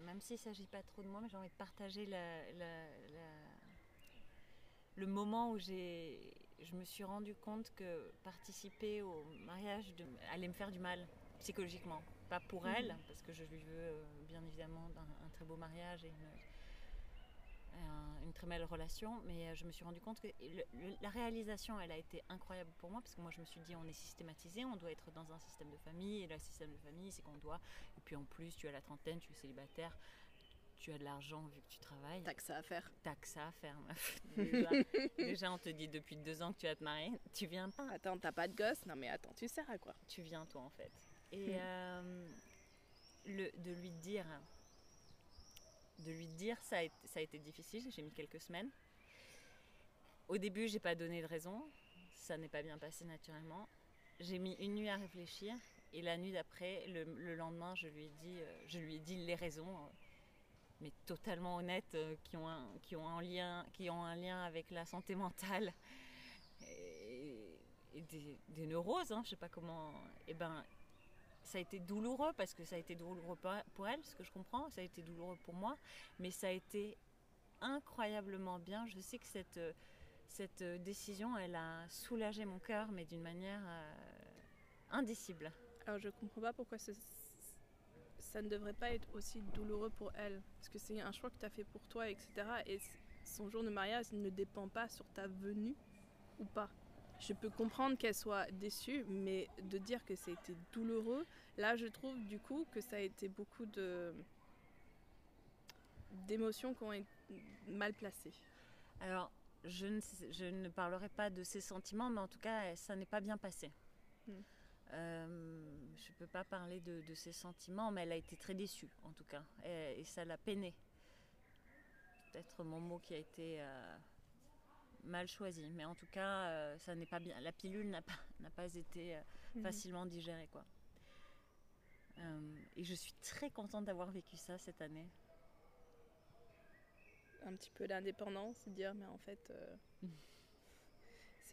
même s'il ne s'agit pas trop de moi, mais j'ai envie de partager la- la- la- le moment où j'ai, je me suis rendu compte que participer au mariage de- allait me faire du mal psychologiquement. Pas pour Mhm. elle, parce que je lui veux euh, bien évidemment un, un très beau mariage et une, un- une très belle relation, mais euh, je me suis rendu compte que le- le- la réalisation, elle a été incroyable pour moi, parce que moi je me suis dit, on est systématisé, on doit être dans un système de famille, et le système de famille, c'est qu'on doit, et puis en plus, tu as la trentaine, tu es célibataire, tu as de l'argent vu que tu travailles, T'as que ça à faire. t'as que ça à faire, meuf. Déjà, déjà, on te dit depuis deux ans que tu vas te marier, tu viens pas, Attends, t'as pas de gosse? Non mais attends, tu sers à quoi? Tu viens toi en fait. Et Mm. euh, le, de lui dire, de lui dire, ça a, été- ça a été difficile. J'ai mis quelques semaines. Au début, j'ai pas donné de raison. Ça n'est pas bien passé naturellement. J'ai mis une nuit à réfléchir. Et la nuit d'après, le, le lendemain, je lui ai dit, euh, je lui ai dit les raisons, euh, mais totalement honnêtes, euh, qui ont un, qui ont un lien, qui ont un lien avec la santé mentale et, des, des neuroses. Hein, je sais pas comment. Et ben, ça a été douloureux parce que ça a été douloureux pour- elle, ce que je comprends. Ça a été douloureux pour moi, mais ça a été incroyablement bien. Je sais que cette euh, cette euh, décision, elle a soulagé mon cœur, mais d'une manière euh, indicible. Alors je comprends pas pourquoi ce- ça ne devrait pas être aussi douloureux pour elle. Parce que c'est un choix que tu as fait pour toi, etc. Et son jour de mariage ne dépend pas sur ta venue ou pas. Je peux comprendre qu'elle soit déçue, mais de dire que ça a été douloureux, là je trouve du coup que ça a été beaucoup de d'émotions qui ont été mal placées. Alors, je ne, je ne parlerai pas de ses sentiments, mais en tout cas, ça n'est pas bien passé. Mm. Euh, je ne peux pas parler de, de ses sentiments, mais elle a été très déçue, en tout cas. Et, et ça l'a peinée. Peut-être mon mot qui a été euh, mal choisi. Mais en tout cas, euh, ça n'est pas bien. La pilule n'a pas, n'a pas été Mhm. facilement digérée, quoi. Et je suis très contente d'avoir vécu ça cette année. Un petit peu d'indépendance, se dire mais en fait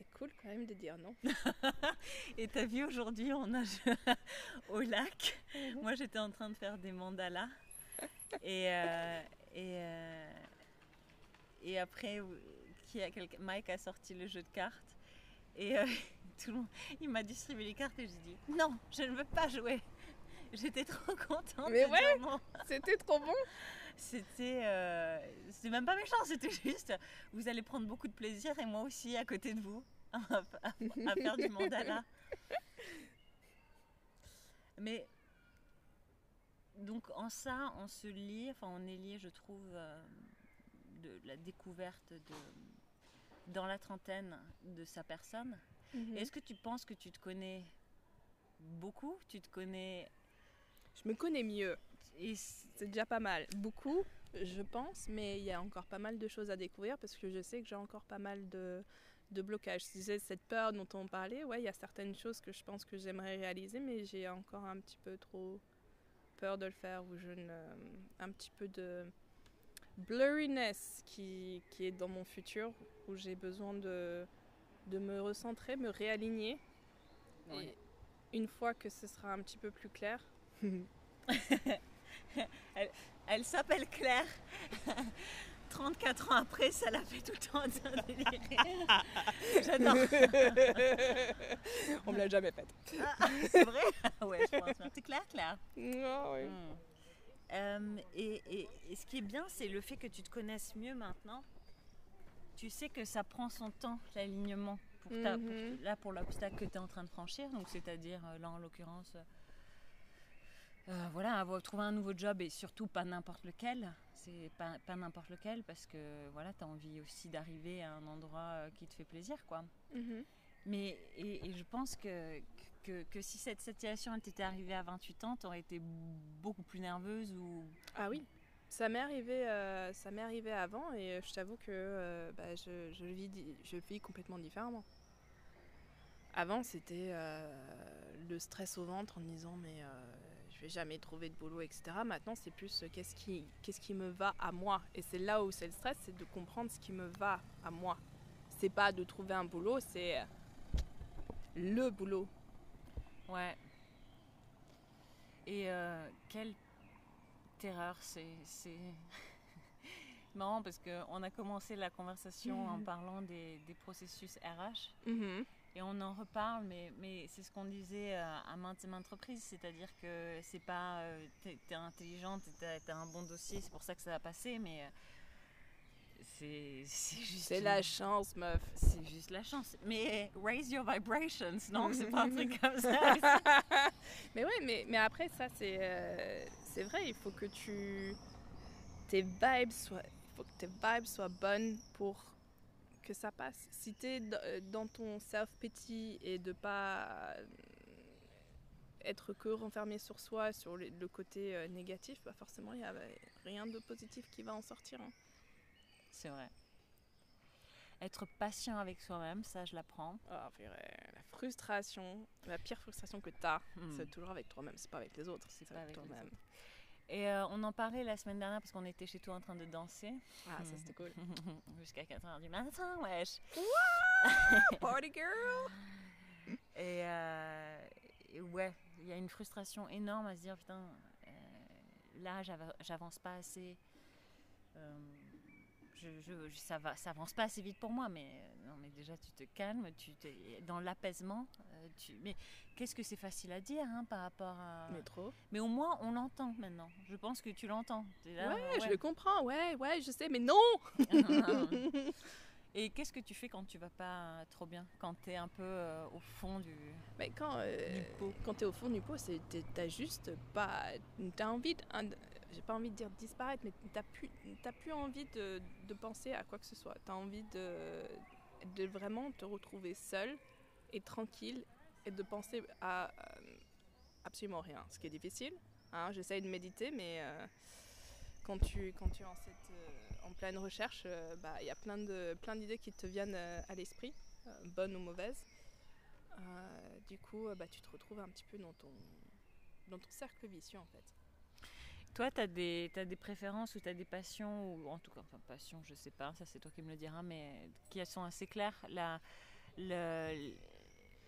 c'est cool quand même de dire non. Et t'as vu aujourd'hui, on nage au lac. Moi, j'étais en train de faire des mandalas. Et, euh, et, euh, et après, qui a Mike a sorti le jeu de cartes. Et euh, tout le monde, il m'a distribué les cartes et j'ai dit non, je ne veux pas jouer. J'étais trop contente. Mais ouais. C'était trop bon C'était euh, c'était même pas méchant, c'était juste vous allez prendre beaucoup de plaisir et moi aussi à côté de vous à, à- à faire du mandala. Mais donc en ça, on se lie, enfin on est lié, je trouve, euh, de la découverte de dans la trentaine de sa personne. Mhm. Est-ce que tu penses que tu te connais beaucoup? Tu te connais Je me connais mieux. et C'est déjà pas mal. Beaucoup, je pense, mais il y a encore pas mal de choses à découvrir parce que je sais que j'ai encore pas mal de, de blocages. Je disais, cette peur dont on parlait, ouais, il y a certaines choses que je pense que j'aimerais réaliser, mais j'ai encore un petit peu trop peur de le faire ou je ne, un petit peu de blurriness qui, qui est dans mon futur où j'ai besoin de, de me recentrer, me réaligner. Ouais. Et une fois que ce sera un petit peu plus clair, Elle s'appelle Claire. 34 ans après, ça l'a fait tout le temps. J'adore. On me l'a jamais faite. Ah, c'est vrai? Ouais, je pense. C'est clair, Claire Non, oui. Hmm. Euh, et, et- et ce qui est bien, c'est le fait que tu te connaisses mieux maintenant. Tu sais que ça prend son temps, l'alignement, pour ta- pour- Mhm. là pour l'obstacle que tu es en train de franchir. Donc, c'est-à-dire, euh, là en l'occurrence, euh, voilà, avoir trouvé un nouveau job et surtout pas n'importe lequel. C'est pas, pas n'importe lequel parce que voilà, tu as envie aussi d'arriver à un endroit euh, qui te fait plaisir, quoi. Mhm. Mais et, et je pense que, que, que si cette situation elle t'était arrivée à 28 ans, tu aurais été beaucoup plus nerveuse ou. Ah oui, ça m'est arrivé, euh, ça m'est arrivé avant et euh, je t'avoue que euh, bah, je, je vis, je vis complètement différemment. Avant, c'était euh, le stress au ventre en me disant mais je vais jamais trouver de boulot, etc. Maintenant, c'est plus euh, qu'est-ce qui, qu'est-ce qui me va à moi? Et c'est là où c'est le stress, c'est de comprendre ce qui me va à moi. C'est pas de trouver un boulot, c'est euh, le boulot. Ouais. Et euh, quelle terreur, c'est. c'est marrant parce qu'on a commencé la conversation en parlant des, des processus RH. Mhm. Et on en reparle, mais, mais c'est ce qu'on disait euh, à maintes et maintes reprises, c'est-à-dire que c'est pas. euh, t'es, t'es intelligente, t'as, t'as un bon dossier, c'est pour ça que ça va passer, mais. euh, c'est, c'est juste. C'est une- la chance, meuf. C'est juste la chance. Mais raise your vibrations, non? C'est pas un truc comme ça. mais ouais, mais, mais après, ça, c'est euh, c'est vrai, il faut que tu. Tes vibes soient. Il faut que tes vibes soient bonnes pour que ça passe. Si t'es d- euh, dans ton self-pity et de pas euh, être que renfermé sur soi, sur le, côté euh, négatif, bah forcément, il n'y a rien de positif qui va en sortir. hein. C'est vrai. Être patient avec soi-même, ça je l'apprends. Purée, la frustration, la pire frustration que t'as, Hmm. c'est toujours avec toi-même, c'est pas avec les autres, c'est avec toi-même. Et euh, on en parlait la semaine dernière parce qu'on était chez toi en train de danser. Ah, ça c'était cool. Jusqu'à 4h du matin, wesh. Party girl! Et, euh, et ouais, il y a une frustration énorme à se dire putain, euh, là j'ava- j'avance pas assez. Je, je- ça, va, ça avance pas assez vite pour moi, mais euh, non, mais déjà tu te calmes, tu t'es dans l'apaisement. euh, tu, mais qu'est-ce que c'est facile à dire hein, par rapport à. Mais trop. Mais au moins on l'entend maintenant. Je pense que tu l'entends. Ouais, je le comprends, ouais, ouais, je sais, mais non! Et qu'est-ce que tu fais quand tu vas pas trop bien? Quand tu es un peu euh, au fond du. Mais quand, euh, Du pot? quand t'es au fond du pot, t'es- t'as juste pas. T'as envie de. un- J'ai pas envie de dire disparaître, mais t'as plus, plus envie de, de penser à quoi que ce soit. T'as envie de, de vraiment te retrouver seul et tranquille et de penser à euh, absolument rien. Ce qui est difficile. Hein, J'essaye de méditer, mais euh, quand, tu, quand tu es en, euh, pleine recherche, bah, il y a plein de plein d'idées qui te viennent à l'esprit, bonnes ou mauvaises. Du coup, bah, tu te retrouves un petit peu dans ton, dans ton cercle vicieux en fait. Toi, tu as des, t'as des préférences ou tu as des passions, ou en tout cas, enfin, passions, je sais pas, ça c'est toi qui me le diras, mais qui sont assez claires. Le-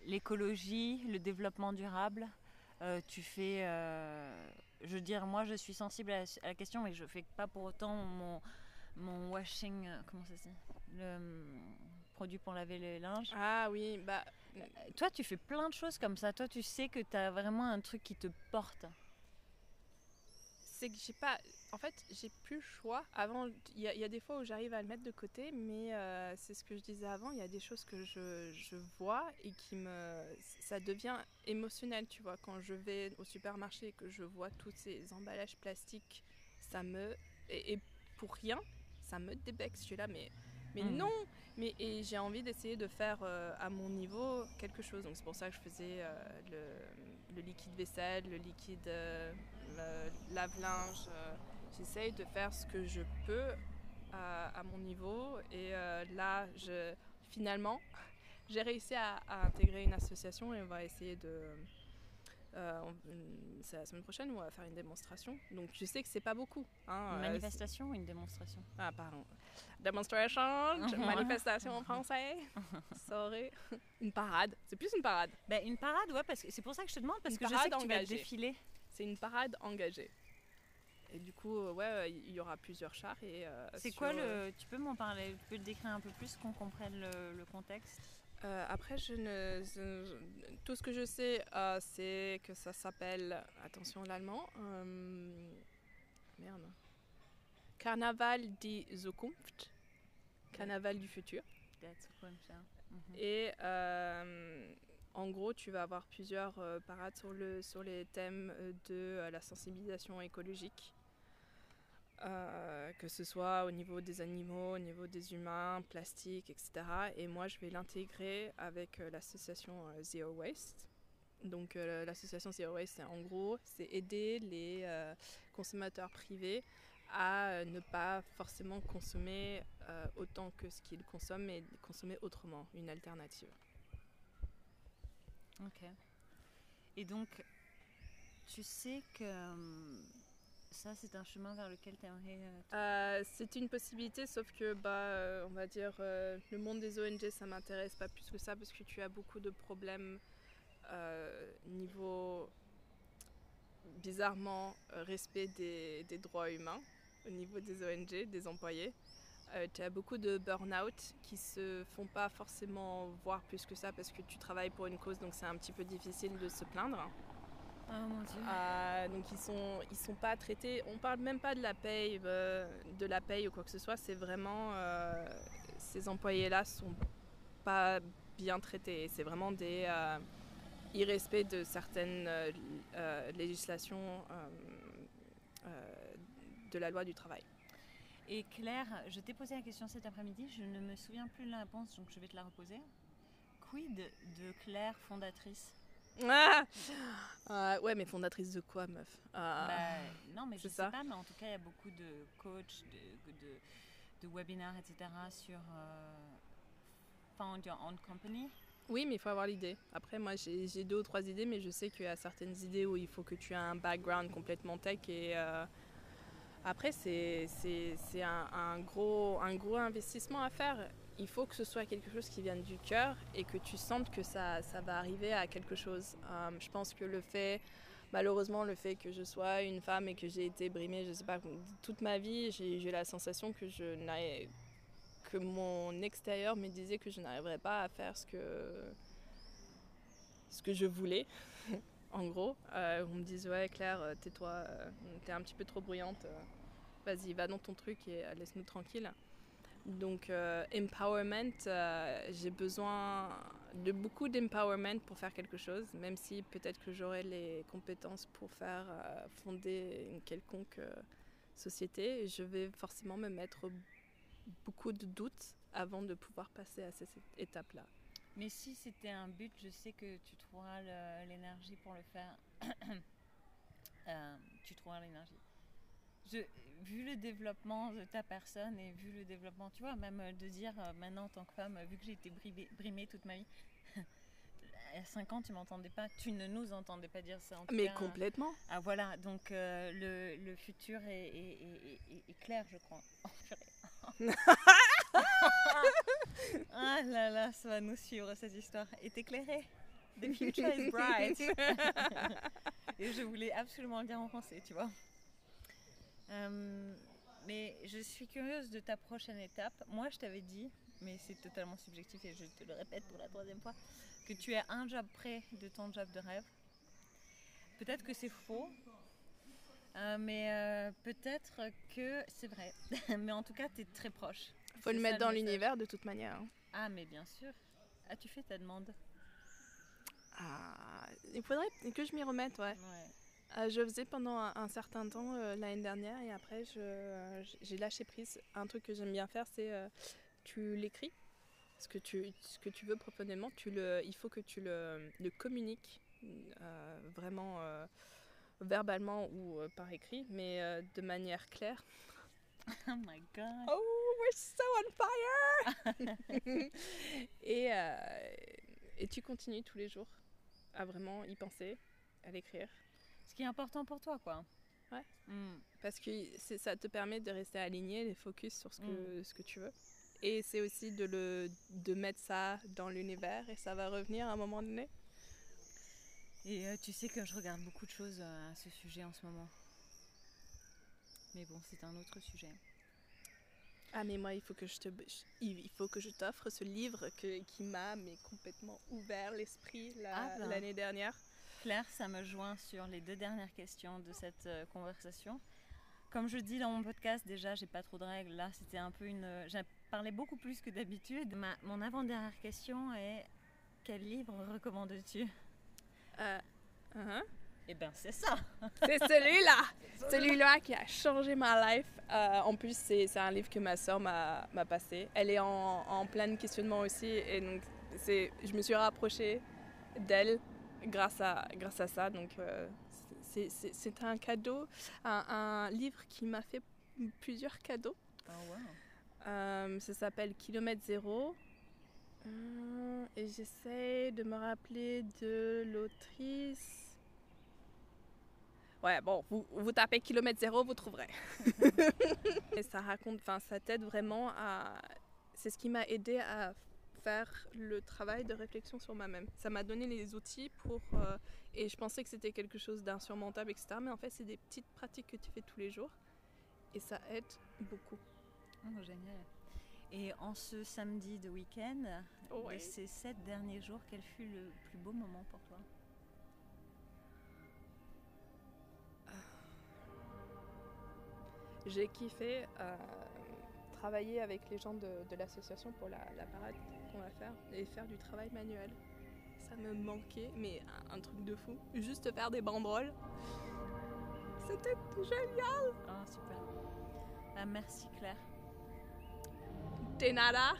l'écologie, le développement durable, euh, tu fais. euh, je veux dire, moi je suis sensible à la, à la question, mais je fais pas pour autant mon, mon washing. euh, Comment ça se dit Le hum, produit pour laver le linge. Ah oui, bah Toi, tu fais plein de choses comme ça. Toi, tu sais que tu as vraiment un truc qui te porte. C'est que j'ai pas. En fait, j'ai plus le choix. Avant, il y, a- il y a des fois où j'arrive à le mettre de côté, mais euh, c'est ce que je disais avant. Il y a des choses que je, je vois et qui me. Ça devient émotionnel, tu vois. Quand je vais au supermarché et que je vois tous ces emballages plastiques, ça me. Et, et pour rien, ça me débecte. Je suis là, mais. Mais Mhm. non mais, Et j'ai envie d'essayer de faire euh, à mon niveau quelque chose. Donc c'est pour ça que je faisais euh, le, le liquide vaisselle, le liquide euh, le lave-linge. euh, J'essaye de faire ce que je peux à, à mon niveau. Et euh, là, je, finalement, j'ai réussi à, à intégrer une association et on va essayer de... euh, c'est la semaine prochaine on va faire une démonstration. Donc je sais que c'est pas beaucoup. hein, Une euh, manifestation ou une démonstration? ah, pardon. Demonstration, manifestation en français. Sorry. Une parade. C'est plus une parade. Ben, Une parade, ouais, parce que c'est pour ça que je te demande, parce Une que je sais que tu vas défiler. C'est une parade engagée. et du coup, euh, ouais, il y aura plusieurs chars. Et, euh, c'est sur, quoi euh, le. Tu peux m'en parler Tu peux le décrire un peu plus, qu'on comprenne le, le contexte? Euh, après, je ne, je- tout ce que je sais, euh, c'est que ça s'appelle, attention l'allemand, euh, merde, Carnaval die Zukunft, Carnaval du futur. That's ça. Mhm. Et euh, en gros, tu vas avoir plusieurs euh, parades sur, le, sur les thèmes euh, de euh, la sensibilisation écologique, que ce soit au niveau des animaux, au niveau des humains, plastique, etc. Et moi, je vais l'intégrer avec l'association Zero Waste. Donc l'association Zero Waste, en gros, c'est aider les consommateurs privés à ne pas forcément consommer autant que ce qu'ils consomment, mais consommer autrement, une alternative. Ok. Et donc, tu sais que hum, ça, c'est un chemin vers lequel tu aimerais. Euh, c'est une possibilité, sauf que, bah, euh, on va dire, euh, le monde des ONG, ça m'intéresse pas plus que ça, parce que tu as beaucoup de problèmes euh, niveau, bizarrement, euh, respect des droits humains au niveau des ONG, des employés. Euh, tu as beaucoup de burn-out qui se font pas forcément voir plus que ça parce que tu travailles pour une cause, donc c'est un petit peu difficile de se plaindre. Oh mon dieu. Euh, donc ils sont ils sont pas traités. On parle même pas de la paye, euh, de la paye ou quoi que ce soit. C'est vraiment euh, ces employés-là sont pas bien traités. C'est vraiment des irrespects de certaines législations de la loi du travail. Et Claire, je t'ai posé la question cet après-midi, je ne me souviens plus de la réponse, donc je vais te la reposer. Quid de Claire, fondatrice? Ah Euh, ouais, mais fondatrice de quoi, meuf? Euh, Bah, Non, mais je sais ça. pas, mais en tout cas, il y a beaucoup de coachs, de, de, de webinaires, etc. sur euh, Found Your Own Company. Oui, mais il faut avoir l'idée. Après, moi, j'ai j'ai deux ou trois idées, mais je sais qu'il y a certaines idées où il faut que tu aies un background complètement tech. Et euh, après, c'est un, gros, investissement à faire. Il faut que ce soit quelque chose qui vienne du cœur et que tu sentes que ça, va arriver à quelque chose. Euh, je pense que le fait, malheureusement, le fait que je sois une femme et que j'ai été brimée, je sais pas, toute ma vie, j'ai la sensation que je que mon extérieur me disait que je n'arriverais pas à faire ce que je voulais. en gros, Euh, on me disait ouais Claire, euh, tais-toi, euh, t'es un petit peu trop bruyante, vas-y va dans ton truc et laisse-nous tranquille. Donc empowerment, j'ai besoin de beaucoup d'empowerment pour faire quelque chose, même si peut-être que j'aurai les compétences pour faire fonder une quelconque société, je vais forcément me mettre beaucoup de doutes avant de pouvoir passer à cette étape-là. Mais si c'était un but, je sais que tu trouveras l'énergie pour le faire. Euh, tu trouveras l'énergie. Je, vu le développement de ta personne et vu le développement, tu vois, même euh, de dire euh, maintenant en tant que femme, vu que j'ai été brimée, brimée toute ma vie, à 5 ans tu m'entendais pas, tu ne nous entendais pas dire ça en tout Mais cas. complètement. Ah voilà, donc euh, le, le futur est, est- est- est- est clair, je crois. Purée. ah là là, ça va nous suivre cette histoire. Est éclairé. The future is bright. Et je voulais absolument le dire en français, tu vois. Euh, mais je suis curieuse de ta prochaine étape. Moi, je t'avais dit, mais c'est totalement subjectif et je te le répète pour la troisième fois, que tu es un job près de ton job de rêve. Peut-être que c'est faux, euh, mais euh, peut-être que c'est vrai. mais en tout cas, tu es très proche. Faut le mettre dans l'univers de toute manière. hein. Ah, mais bien sûr. As-tu fait ta demande Ah, il faudrait que je m'y remette, ouais. Ouais. Euh, je faisais pendant un, un certain temps euh, l'année dernière et après je- j'ai lâché prise. Un truc que j'aime bien faire, c'est euh, tu l'écris. Ce que tu, ce que tu veux profondément, tu le, il faut que tu le, le communiques euh, vraiment euh, verbalement ou euh, par écrit, mais euh, de manière claire. Oh my god. Oh, we're so on fire! et, euh, et tu continues tous les jours à vraiment y penser, à l'écrire? Ce qui est important pour toi, quoi. Ouais. Hmm. Parce que ça te permet de rester aligné, de focus sur ce que, ce que tu veux. Et c'est aussi de, le, de mettre ça dans l'univers et ça va revenir à un moment donné. Et euh, tu sais que je regarde beaucoup de choses euh, à ce sujet en ce moment. Mais bon, c'est un autre sujet. Ah mais moi il faut que je te il faut que je t'offre ce livre que, qui m'a mais complètement ouvert l'esprit Ah ben. l'année dernière. Claire, ça me joint sur les deux dernières questions de cette euh, conversation. Comme je dis dans mon podcast, déjà, j'ai pas trop de règles. Là, c'était un peu une. J'ai parlé beaucoup plus que d'habitude. Ma- mon avant-dernière question est quel livre recommandes-tu? Euh, hein? Eh ben, c'est ça. C'est celui-là! celui-là qui a changé ma life. Euh, en plus, c'est un livre que ma soeur m'a passé. Elle est en, en plein questionnement aussi. Et donc, c'est- je me suis rapprochée d'elle grâce à, grâce à ça. Donc, euh, c'est- c'est c'est un cadeau, un, un livre qui m'a fait plusieurs cadeaux. Oh, wow. Euh, ça s'appelle Kilomètre Zéro. Euh, et j'essaie de me rappeler de l'autrice. Ouais, bon, vous, vous tapez Kilomètre Zéro, vous trouverez. et ça raconte, enfin, ça t'aide vraiment à. C'est ce qui m'a aidé à faire le travail de réflexion sur moi-même. Ça m'a donné les outils pour. euh, et je pensais que c'était quelque chose d'insurmontable, etc. Mais en fait, c'est des petites pratiques que tu fais tous les jours. Et ça aide beaucoup. Oh, génial. Et en ce samedi de week-end, Ouais. de ces sept derniers jours, quel fut le plus beau moment pour toi? J'ai kiffé euh, travailler avec les gens de, de l'association pour la, la parade qu'on va faire et faire du travail manuel. Ça me manquait, mais un, un truc de fou. Juste faire des banderoles. C'était génial. Ah, super. Ah, merci Claire. De nada.